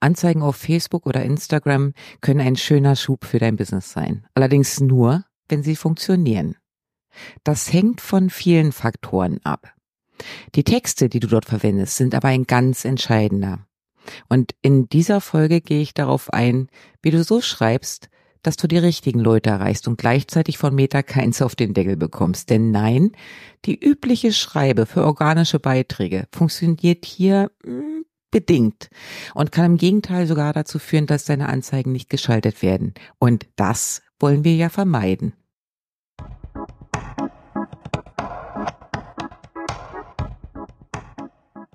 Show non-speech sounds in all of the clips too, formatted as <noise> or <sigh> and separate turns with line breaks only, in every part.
Anzeigen auf Facebook oder Instagram können ein schöner Schub für dein Business sein. Allerdings nur, wenn sie funktionieren. Das hängt von vielen Faktoren ab. Die Texte, die du dort verwendest, sind aber ein ganz entscheidender. Und in dieser Folge gehe ich darauf ein, wie du so schreibst, dass du die richtigen Leute erreichst und gleichzeitig von Meta keins auf den Deckel bekommst. Denn nein, die übliche Schreibe für organische Beiträge funktioniert hier hm, bedingt und kann im Gegenteil sogar dazu führen, dass deine Anzeigen nicht geschaltet werden. Und das wollen wir ja vermeiden.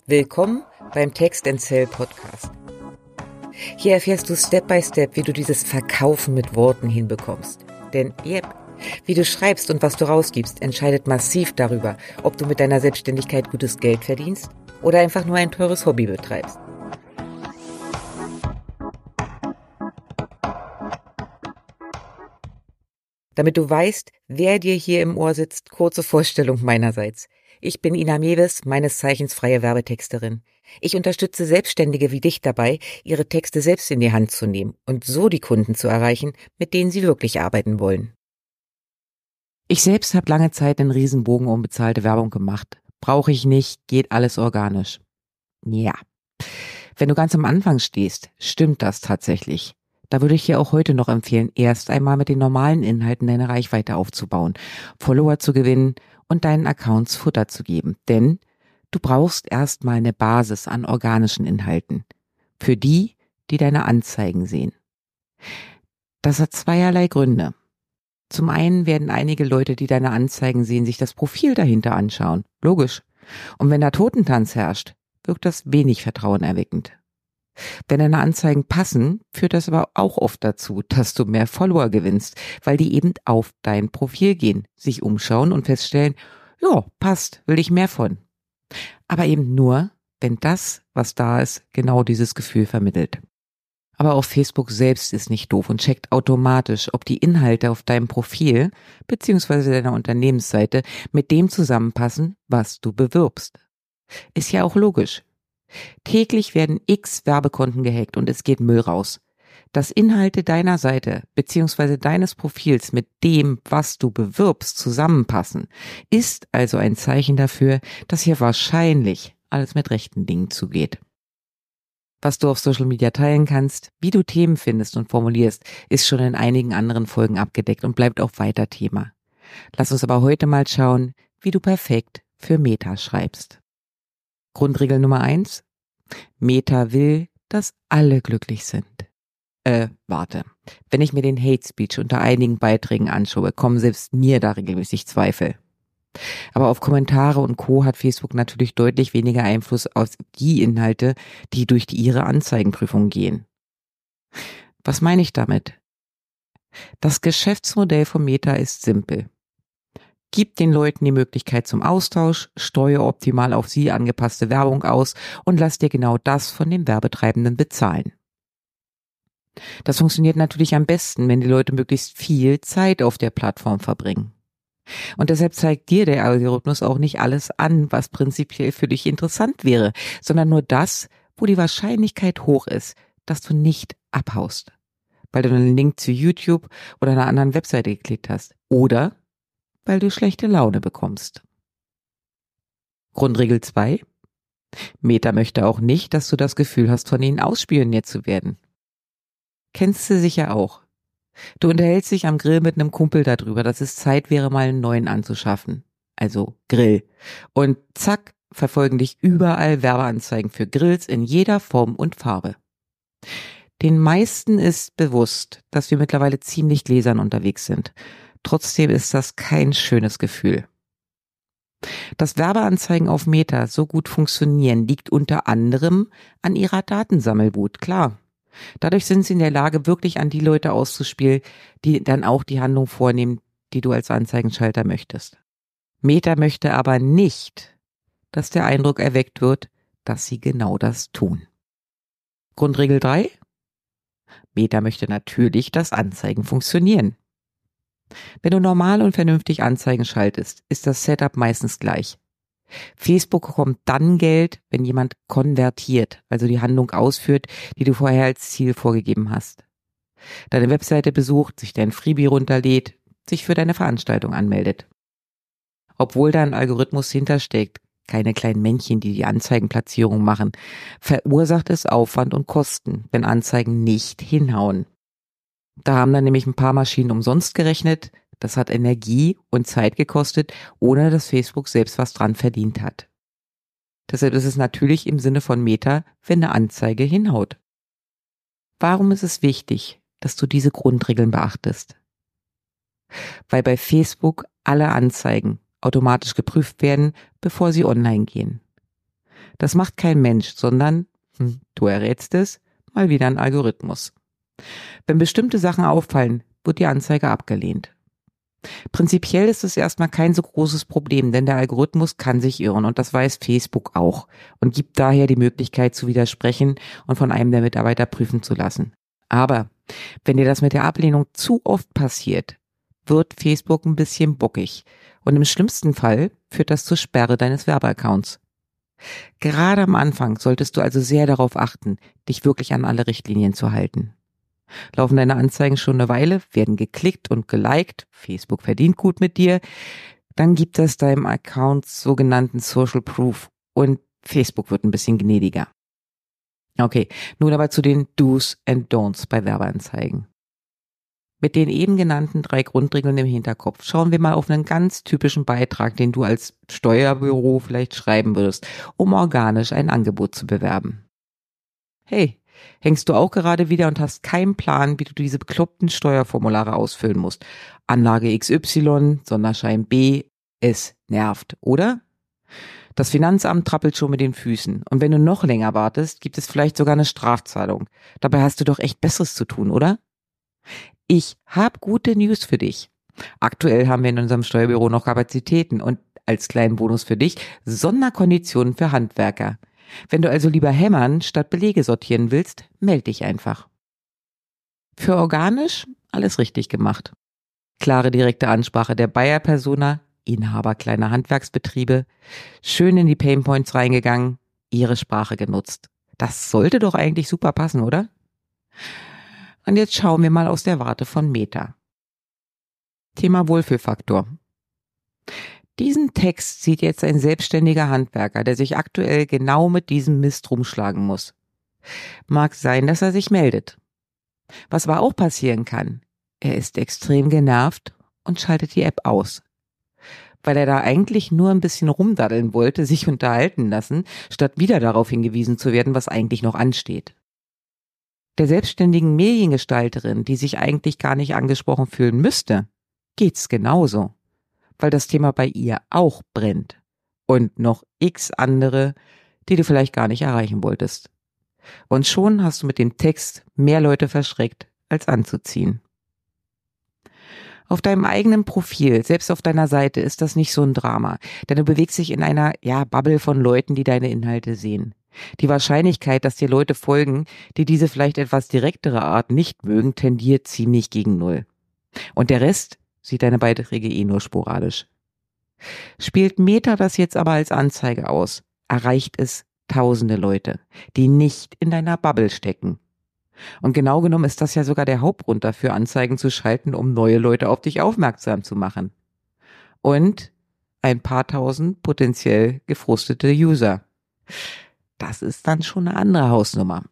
Willkommen beim Text Sell Podcast. Hier erfährst du Step by Step, wie du dieses Verkaufen mit Worten hinbekommst. Denn, yep, wie du schreibst und was du rausgibst, entscheidet massiv darüber, ob du mit deiner Selbstständigkeit gutes Geld verdienst oder einfach nur ein teures Hobby betreibst. Damit du weißt, wer dir hier im Ohr sitzt, kurze Vorstellung meinerseits. Ich bin Ina Mewes, meines Zeichens freie Werbetexterin. Ich unterstütze Selbstständige wie dich dabei, ihre Texte selbst in die Hand zu nehmen und so die Kunden zu erreichen, mit denen sie wirklich arbeiten wollen. Ich selbst habe lange Zeit einen Riesenbogen um bezahlte Werbung gemacht. Brauche ich nicht, geht alles organisch. Ja. Wenn du ganz am Anfang stehst, stimmt das tatsächlich. Da würde ich dir auch heute noch empfehlen, erst einmal mit den normalen Inhalten deine Reichweite aufzubauen, Follower zu gewinnen und deinen Accounts Futter zu geben. Denn du brauchst erstmal eine Basis an organischen Inhalten. Für die, die deine Anzeigen sehen. Das hat zweierlei Gründe. Zum einen werden einige Leute, die deine Anzeigen sehen, sich das Profil dahinter anschauen. Logisch. Und wenn da Totentanz herrscht, wirkt das wenig vertrauenerweckend. Wenn deine Anzeigen passen, führt das aber auch oft dazu, dass du mehr Follower gewinnst, weil die eben auf dein Profil gehen, sich umschauen und feststellen, ja, passt, will ich mehr von. Aber eben nur, wenn das, was da ist, genau dieses Gefühl vermittelt. Aber auch Facebook selbst ist nicht doof und checkt automatisch, ob die Inhalte auf deinem Profil bzw. deiner Unternehmensseite mit dem zusammenpassen, was du bewirbst. Ist ja auch logisch. Täglich werden x Werbekonten gehackt und es geht Müll raus. Dass Inhalte deiner Seite bzw. deines Profils mit dem, was du bewirbst, zusammenpassen, ist also ein Zeichen dafür, dass hier wahrscheinlich alles mit rechten Dingen zugeht. Was du auf Social Media teilen kannst, wie du Themen findest und formulierst, ist schon in einigen anderen Folgen abgedeckt und bleibt auch weiter Thema. Lass uns aber heute mal schauen, wie du perfekt für Meta schreibst. Grundregel Nummer eins. Meta will, dass alle glücklich sind. Äh, warte. Wenn ich mir den Hate Speech unter einigen Beiträgen anschaue, kommen selbst mir da regelmäßig Zweifel. Aber auf Kommentare und Co. hat Facebook natürlich deutlich weniger Einfluss auf die Inhalte, die durch ihre Anzeigenprüfung gehen. Was meine ich damit? Das Geschäftsmodell von Meta ist simpel. Gib den Leuten die Möglichkeit zum Austausch, steuere optimal auf sie angepasste Werbung aus und lass dir genau das von den Werbetreibenden bezahlen. Das funktioniert natürlich am besten, wenn die Leute möglichst viel Zeit auf der Plattform verbringen. Und deshalb zeigt dir der Algorithmus auch nicht alles an, was prinzipiell für dich interessant wäre, sondern nur das, wo die Wahrscheinlichkeit hoch ist, dass du nicht abhaust, weil du einen Link zu YouTube oder einer anderen Webseite geklickt hast oder weil du schlechte Laune bekommst. Grundregel 2. Meta möchte auch nicht, dass du das Gefühl hast, von ihnen ausspioniert zu werden. Kennst du sicher auch. Du unterhältst dich am Grill mit einem Kumpel darüber, dass es Zeit wäre, mal einen neuen anzuschaffen. Also Grill. Und zack, verfolgen dich überall Werbeanzeigen für Grills in jeder Form und Farbe. Den meisten ist bewusst, dass wir mittlerweile ziemlich gläsern unterwegs sind. Trotzdem ist das kein schönes Gefühl. Dass Werbeanzeigen auf Meta so gut funktionieren, liegt unter anderem an ihrer Datensammelwut, klar. Dadurch sind sie in der Lage, wirklich an die Leute auszuspielen, die dann auch die Handlung vornehmen, die du als Anzeigenschalter möchtest. Meta möchte aber nicht, dass der Eindruck erweckt wird, dass sie genau das tun. Grundregel 3. Meta möchte natürlich, dass Anzeigen funktionieren. Wenn du normal und vernünftig Anzeigen schaltest, ist das Setup meistens gleich. Facebook bekommt dann Geld, wenn jemand konvertiert, also die Handlung ausführt, die du vorher als Ziel vorgegeben hast. Deine Webseite besucht, sich dein Freebie runterlädt, sich für deine Veranstaltung anmeldet. Obwohl da ein Algorithmus hintersteckt, keine kleinen Männchen, die die Anzeigenplatzierung machen, verursacht es Aufwand und Kosten, wenn Anzeigen nicht hinhauen. Da haben dann nämlich ein paar Maschinen umsonst gerechnet, das hat Energie und Zeit gekostet, ohne dass Facebook selbst was dran verdient hat. Deshalb ist es natürlich im Sinne von Meta, wenn eine Anzeige hinhaut. Warum ist es wichtig, dass du diese Grundregeln beachtest? Weil bei Facebook alle Anzeigen automatisch geprüft werden, bevor sie online gehen. Das macht kein Mensch, sondern, hm, du errätst es, mal wieder ein Algorithmus. Wenn bestimmte Sachen auffallen, wird die Anzeige abgelehnt. Prinzipiell ist es erstmal kein so großes Problem, denn der Algorithmus kann sich irren und das weiß Facebook auch und gibt daher die Möglichkeit zu widersprechen und von einem der Mitarbeiter prüfen zu lassen. Aber wenn dir das mit der Ablehnung zu oft passiert, wird Facebook ein bisschen bockig und im schlimmsten Fall führt das zur Sperre deines Werbeaccounts. Gerade am Anfang solltest du also sehr darauf achten, dich wirklich an alle Richtlinien zu halten. Laufen deine Anzeigen schon eine Weile, werden geklickt und geliked, Facebook verdient gut mit dir, dann gibt es deinem Account sogenannten Social Proof und Facebook wird ein bisschen gnädiger. Okay, nun aber zu den Do's and Don'ts bei Werbeanzeigen. Mit den eben genannten drei Grundregeln im Hinterkopf schauen wir mal auf einen ganz typischen Beitrag, den du als Steuerbüro vielleicht schreiben würdest, um organisch ein Angebot zu bewerben. Hey, hängst du auch gerade wieder und hast keinen Plan, wie du diese bekloppten Steuerformulare ausfüllen musst. Anlage XY, Sonderschein B, es nervt, oder? Das Finanzamt trappelt schon mit den Füßen. Und wenn du noch länger wartest, gibt es vielleicht sogar eine Strafzahlung. Dabei hast du doch echt Besseres zu tun, oder? Ich hab gute News für dich. Aktuell haben wir in unserem Steuerbüro noch Kapazitäten und als kleinen Bonus für dich Sonderkonditionen für Handwerker. Wenn du also lieber hämmern statt Belege sortieren willst, meld dich einfach. Für organisch alles richtig gemacht. Klare direkte Ansprache der Bayer-Persona, Inhaber kleiner Handwerksbetriebe, schön in die Painpoints reingegangen, ihre Sprache genutzt. Das sollte doch eigentlich super passen, oder? Und jetzt schauen wir mal aus der Warte von Meta. Thema Wohlfühlfaktor. Diesen Text sieht jetzt ein selbstständiger Handwerker, der sich aktuell genau mit diesem Mist rumschlagen muss. Mag sein, dass er sich meldet. Was aber auch passieren kann, er ist extrem genervt und schaltet die App aus. Weil er da eigentlich nur ein bisschen rumdaddeln wollte, sich <laughs> unterhalten lassen, statt wieder darauf hingewiesen zu werden, was eigentlich noch ansteht. Der selbstständigen Mediengestalterin, die sich eigentlich gar nicht angesprochen fühlen müsste, geht's genauso weil das Thema bei ihr auch brennt. Und noch x andere, die du vielleicht gar nicht erreichen wolltest. Und schon hast du mit dem Text mehr Leute verschreckt, als anzuziehen. Auf deinem eigenen Profil, selbst auf deiner Seite, ist das nicht so ein Drama, denn du bewegst dich in einer, ja, Bubble von Leuten, die deine Inhalte sehen. Die Wahrscheinlichkeit, dass dir Leute folgen, die diese vielleicht etwas direktere Art nicht mögen, tendiert ziemlich gegen Null. Und der Rest sieht deine Beiträge eh nur sporadisch. Spielt Meta das jetzt aber als Anzeige aus, erreicht es tausende Leute, die nicht in deiner Bubble stecken. Und genau genommen ist das ja sogar der Hauptgrund dafür, Anzeigen zu schalten, um neue Leute auf dich aufmerksam zu machen. Und ein paar tausend potenziell gefrustete User. Das ist dann schon eine andere Hausnummer.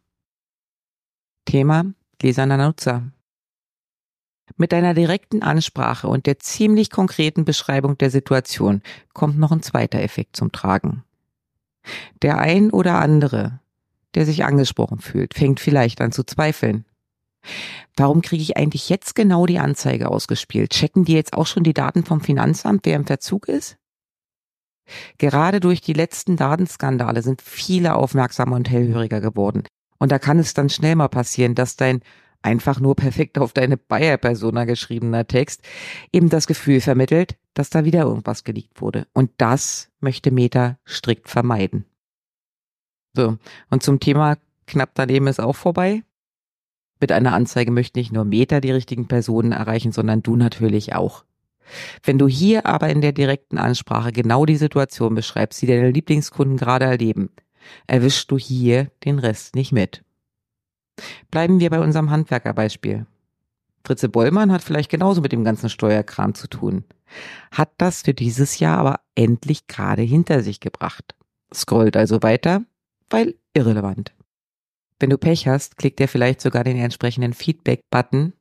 Thema gläserner Nutzer. Mit deiner direkten Ansprache und der ziemlich konkreten Beschreibung der Situation kommt noch ein zweiter Effekt zum Tragen. Der ein oder andere, der sich angesprochen fühlt, fängt vielleicht an zu zweifeln. Warum kriege ich eigentlich jetzt genau die Anzeige ausgespielt? Checken die jetzt auch schon die Daten vom Finanzamt, wer im Verzug ist? Gerade durch die letzten Datenskandale sind viele aufmerksamer und hellhöriger geworden. Und da kann es dann schnell mal passieren, dass dein einfach nur perfekt auf deine Bayer-Persona geschriebener Text eben das Gefühl vermittelt, dass da wieder irgendwas geleakt wurde. Und das möchte Meta strikt vermeiden. So, und zum Thema knapp daneben ist auch vorbei. Mit einer Anzeige möchte nicht nur Meta die richtigen Personen erreichen, sondern du natürlich auch. Wenn du hier aber in der direkten Ansprache genau die Situation beschreibst, die deine Lieblingskunden gerade erleben, erwischst du hier den Rest nicht mit. Bleiben wir bei unserem Handwerkerbeispiel. Fritze Bollmann hat vielleicht genauso mit dem ganzen Steuerkram zu tun. Hat das für dieses Jahr aber endlich gerade hinter sich gebracht. Scrollt also weiter, weil irrelevant. Wenn du Pech hast, klickt er vielleicht sogar den entsprechenden Feedback-Button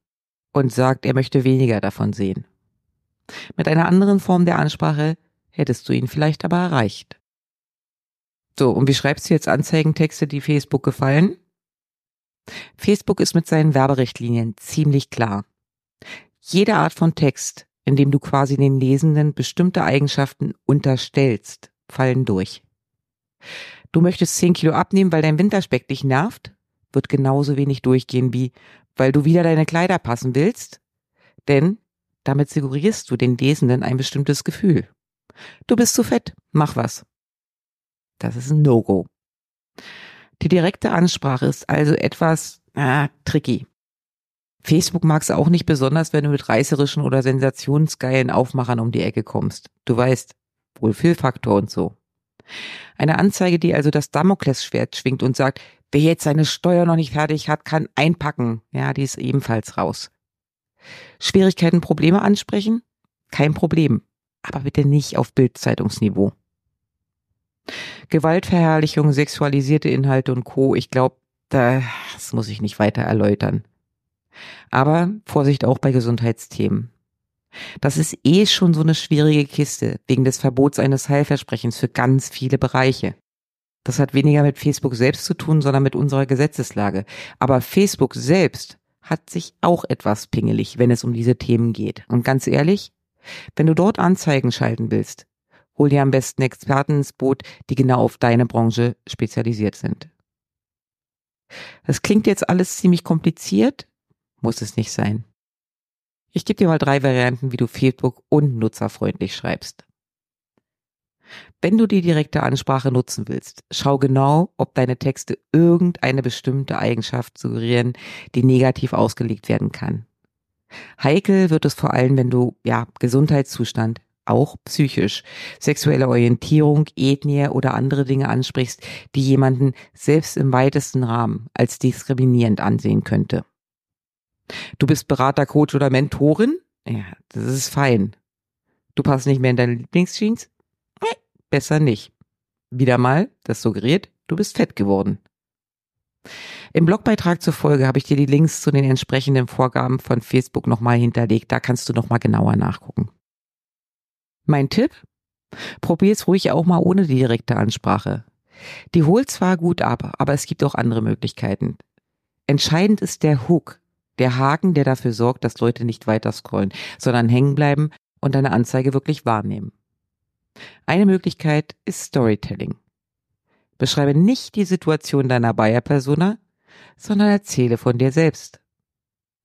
und sagt, er möchte weniger davon sehen. Mit einer anderen Form der Ansprache hättest du ihn vielleicht aber erreicht. So, und wie schreibst du jetzt Anzeigentexte, die Facebook gefallen? Facebook ist mit seinen Werberichtlinien ziemlich klar. Jede Art von Text, in dem du quasi den Lesenden bestimmte Eigenschaften unterstellst, fallen durch. Du möchtest 10 Kilo abnehmen, weil dein Winterspeck dich nervt, wird genauso wenig durchgehen wie, weil du wieder deine Kleider passen willst, denn damit suggerierst du den Lesenden ein bestimmtes Gefühl. Du bist zu fett, mach was. Das ist ein No-Go. Die direkte Ansprache ist also etwas ah, tricky. Facebook mag es auch nicht besonders, wenn du mit reißerischen oder sensationsgeilen Aufmachern um die Ecke kommst. Du weißt, Wohlfühlfaktor und so. Eine Anzeige, die also das Damoklesschwert schwingt und sagt, wer jetzt seine Steuer noch nicht fertig hat, kann einpacken. Ja, die ist ebenfalls raus. Schwierigkeiten, Probleme ansprechen? Kein Problem. Aber bitte nicht auf Bildzeitungsniveau. Gewaltverherrlichung, sexualisierte Inhalte und Co. Ich glaube, das muss ich nicht weiter erläutern. Aber Vorsicht auch bei Gesundheitsthemen. Das ist eh schon so eine schwierige Kiste wegen des Verbots eines Heilversprechens für ganz viele Bereiche. Das hat weniger mit Facebook selbst zu tun, sondern mit unserer Gesetzeslage. Aber Facebook selbst hat sich auch etwas pingelig, wenn es um diese Themen geht. Und ganz ehrlich, wenn du dort Anzeigen schalten willst, hol dir am besten Experten ins Boot, die genau auf deine Branche spezialisiert sind. Das klingt jetzt alles ziemlich kompliziert, muss es nicht sein. Ich gebe dir mal drei Varianten, wie du Facebook und nutzerfreundlich schreibst. Wenn du die direkte Ansprache nutzen willst, schau genau, ob deine Texte irgendeine bestimmte Eigenschaft suggerieren, die negativ ausgelegt werden kann. Heikel wird es vor allem, wenn du, ja, Gesundheitszustand, auch psychisch, sexuelle Orientierung, Ethnie oder andere Dinge ansprichst, die jemanden selbst im weitesten Rahmen als diskriminierend ansehen könnte. Du bist Berater, Coach oder Mentorin? Ja, das ist fein. Du passt nicht mehr in deine Lieblingsjeans? besser nicht. Wieder mal, das suggeriert, du bist fett geworden. Im Blogbeitrag zur Folge habe ich dir die Links zu den entsprechenden Vorgaben von Facebook nochmal hinterlegt. Da kannst du nochmal genauer nachgucken. Mein Tipp? Probier es ruhig auch mal ohne die direkte Ansprache. Die holt zwar gut ab, aber es gibt auch andere Möglichkeiten. Entscheidend ist der Hook, der Haken, der dafür sorgt, dass Leute nicht weiter scrollen, sondern hängen bleiben und deine Anzeige wirklich wahrnehmen. Eine Möglichkeit ist Storytelling. Beschreibe nicht die Situation deiner Buyer-Persona, sondern erzähle von dir selbst.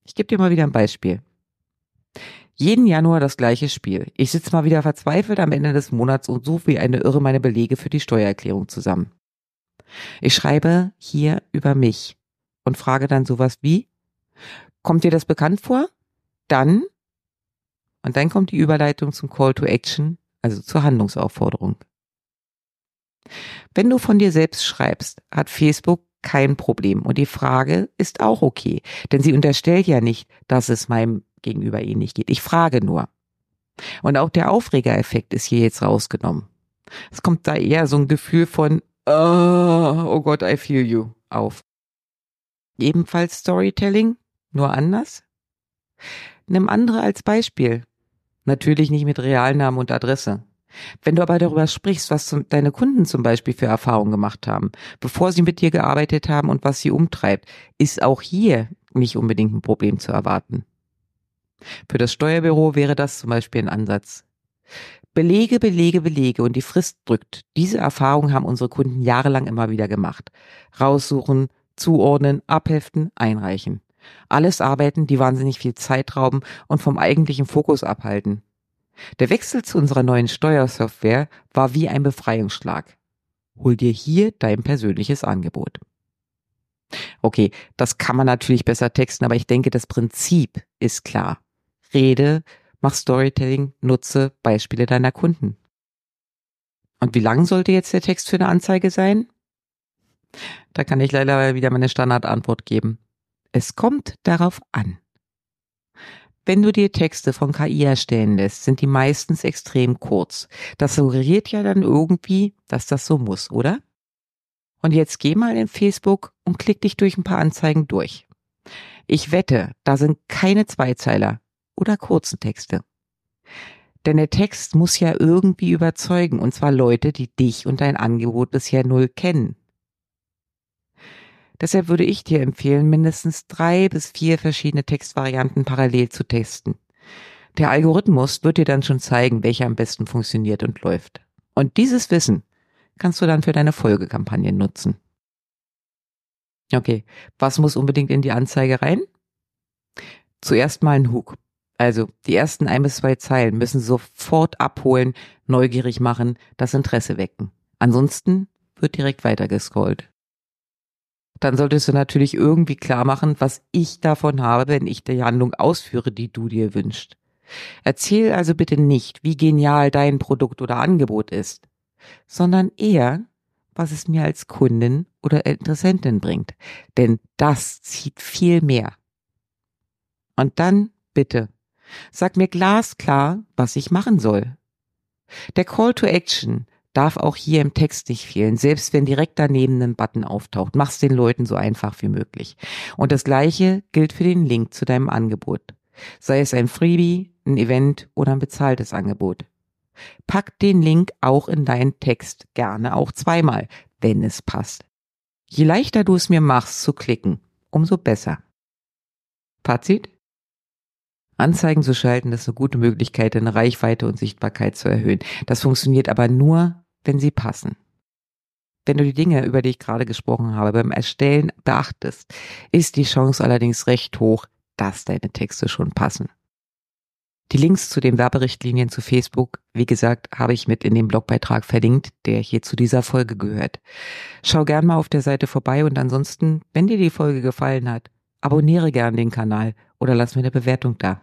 Ich gebe dir mal wieder ein Beispiel. Jeden Januar das gleiche Spiel. Ich sitze mal wieder verzweifelt am Ende des Monats und suche wie eine Irre meine Belege für die Steuererklärung zusammen. Ich schreibe hier über mich und frage dann sowas wie, kommt dir das bekannt vor? Dann, und dann kommt die Überleitung zum Call to Action also zur Handlungsaufforderung. Wenn du von dir selbst schreibst, hat Facebook kein Problem und die Frage ist auch okay, denn sie unterstellt ja nicht, dass es meinem Gegenüber ähnlich geht. Ich frage nur. Und auch der Aufregereffekt ist hier jetzt rausgenommen. Es kommt da eher so ein Gefühl von, oh, oh Gott, I feel you auf. Ebenfalls Storytelling, nur anders. Nimm andere als Beispiel. Natürlich nicht mit Realnamen und Adresse. Wenn du aber darüber sprichst, was deine Kunden zum Beispiel für Erfahrungen gemacht haben, bevor sie mit dir gearbeitet haben und was sie umtreibt, ist auch hier nicht unbedingt ein Problem zu erwarten. Für das Steuerbüro wäre das zum Beispiel ein Ansatz. Belege, Belege, Belege und die Frist drückt. Diese Erfahrungen haben unsere Kunden jahrelang immer wieder gemacht. Raussuchen, zuordnen, abheften, einreichen. Alles Arbeiten, die wahnsinnig viel Zeit rauben und vom eigentlichen Fokus abhalten. Der Wechsel zu unserer neuen Steuersoftware war wie ein Befreiungsschlag. Hol dir hier dein persönliches Angebot. Okay, das kann man natürlich besser texten, aber ich denke, das Prinzip ist klar. Rede, Mach Storytelling, nutze Beispiele deiner Kunden. Und wie lang sollte jetzt der Text für eine Anzeige sein? Da kann ich leider wieder meine Standardantwort geben. Es kommt darauf an. Wenn du dir Texte von KI erstellen lässt, sind die meistens extrem kurz. Das suggeriert ja dann irgendwie, dass das so muss, oder? Und jetzt geh mal in Facebook und klick dich durch ein paar Anzeigen durch. Ich wette, da sind keine Zweizeiler oder kurzen Texte. Denn der Text muss ja irgendwie überzeugen, und zwar Leute, die dich und dein Angebot bisher null kennen. Deshalb würde ich dir empfehlen, mindestens drei bis vier verschiedene Textvarianten parallel zu testen. Der Algorithmus wird dir dann schon zeigen, welcher am besten funktioniert und läuft. Und dieses Wissen kannst du dann für deine Folgekampagnen nutzen. Okay, was muss unbedingt in die Anzeige rein? Zuerst mal ein Hook. Also die ersten ein bis zwei Zeilen müssen sofort abholen, neugierig machen, das Interesse wecken. Ansonsten wird direkt weiter gescrollt. Dann solltest du natürlich irgendwie klar machen, was ich davon habe, wenn ich die Handlung ausführe, die du dir wünschst. Erzähl also bitte nicht, wie genial dein Produkt oder Angebot ist, sondern eher, was es mir als Kundin oder Interessentin bringt. Denn das zieht viel mehr. Und dann bitte Sag mir glasklar, was ich machen soll. Der Call to Action darf auch hier im Text nicht fehlen, selbst wenn direkt daneben ein Button auftaucht. Mach's den Leuten so einfach wie möglich. Und das gleiche gilt für den Link zu deinem Angebot. Sei es ein Freebie, ein Event oder ein bezahltes Angebot. Pack den Link auch in deinen Text, gerne auch zweimal, wenn es passt. Je leichter du es mir machst zu klicken, umso besser. Fazit? Anzeigen zu schalten, ist eine gute Möglichkeit, deine Reichweite und Sichtbarkeit zu erhöhen. Das funktioniert aber nur, wenn sie passen. Wenn du die Dinge, über die ich gerade gesprochen habe, beim Erstellen beachtest, ist die Chance allerdings recht hoch, dass deine Texte schon passen. Die Links zu den Werberichtlinien zu Facebook, wie gesagt, habe ich mit in dem Blogbeitrag verlinkt, der hier zu dieser Folge gehört. Schau gern mal auf der Seite vorbei und ansonsten, wenn dir die Folge gefallen hat, abonniere gern den Kanal oder lass mir eine Bewertung da.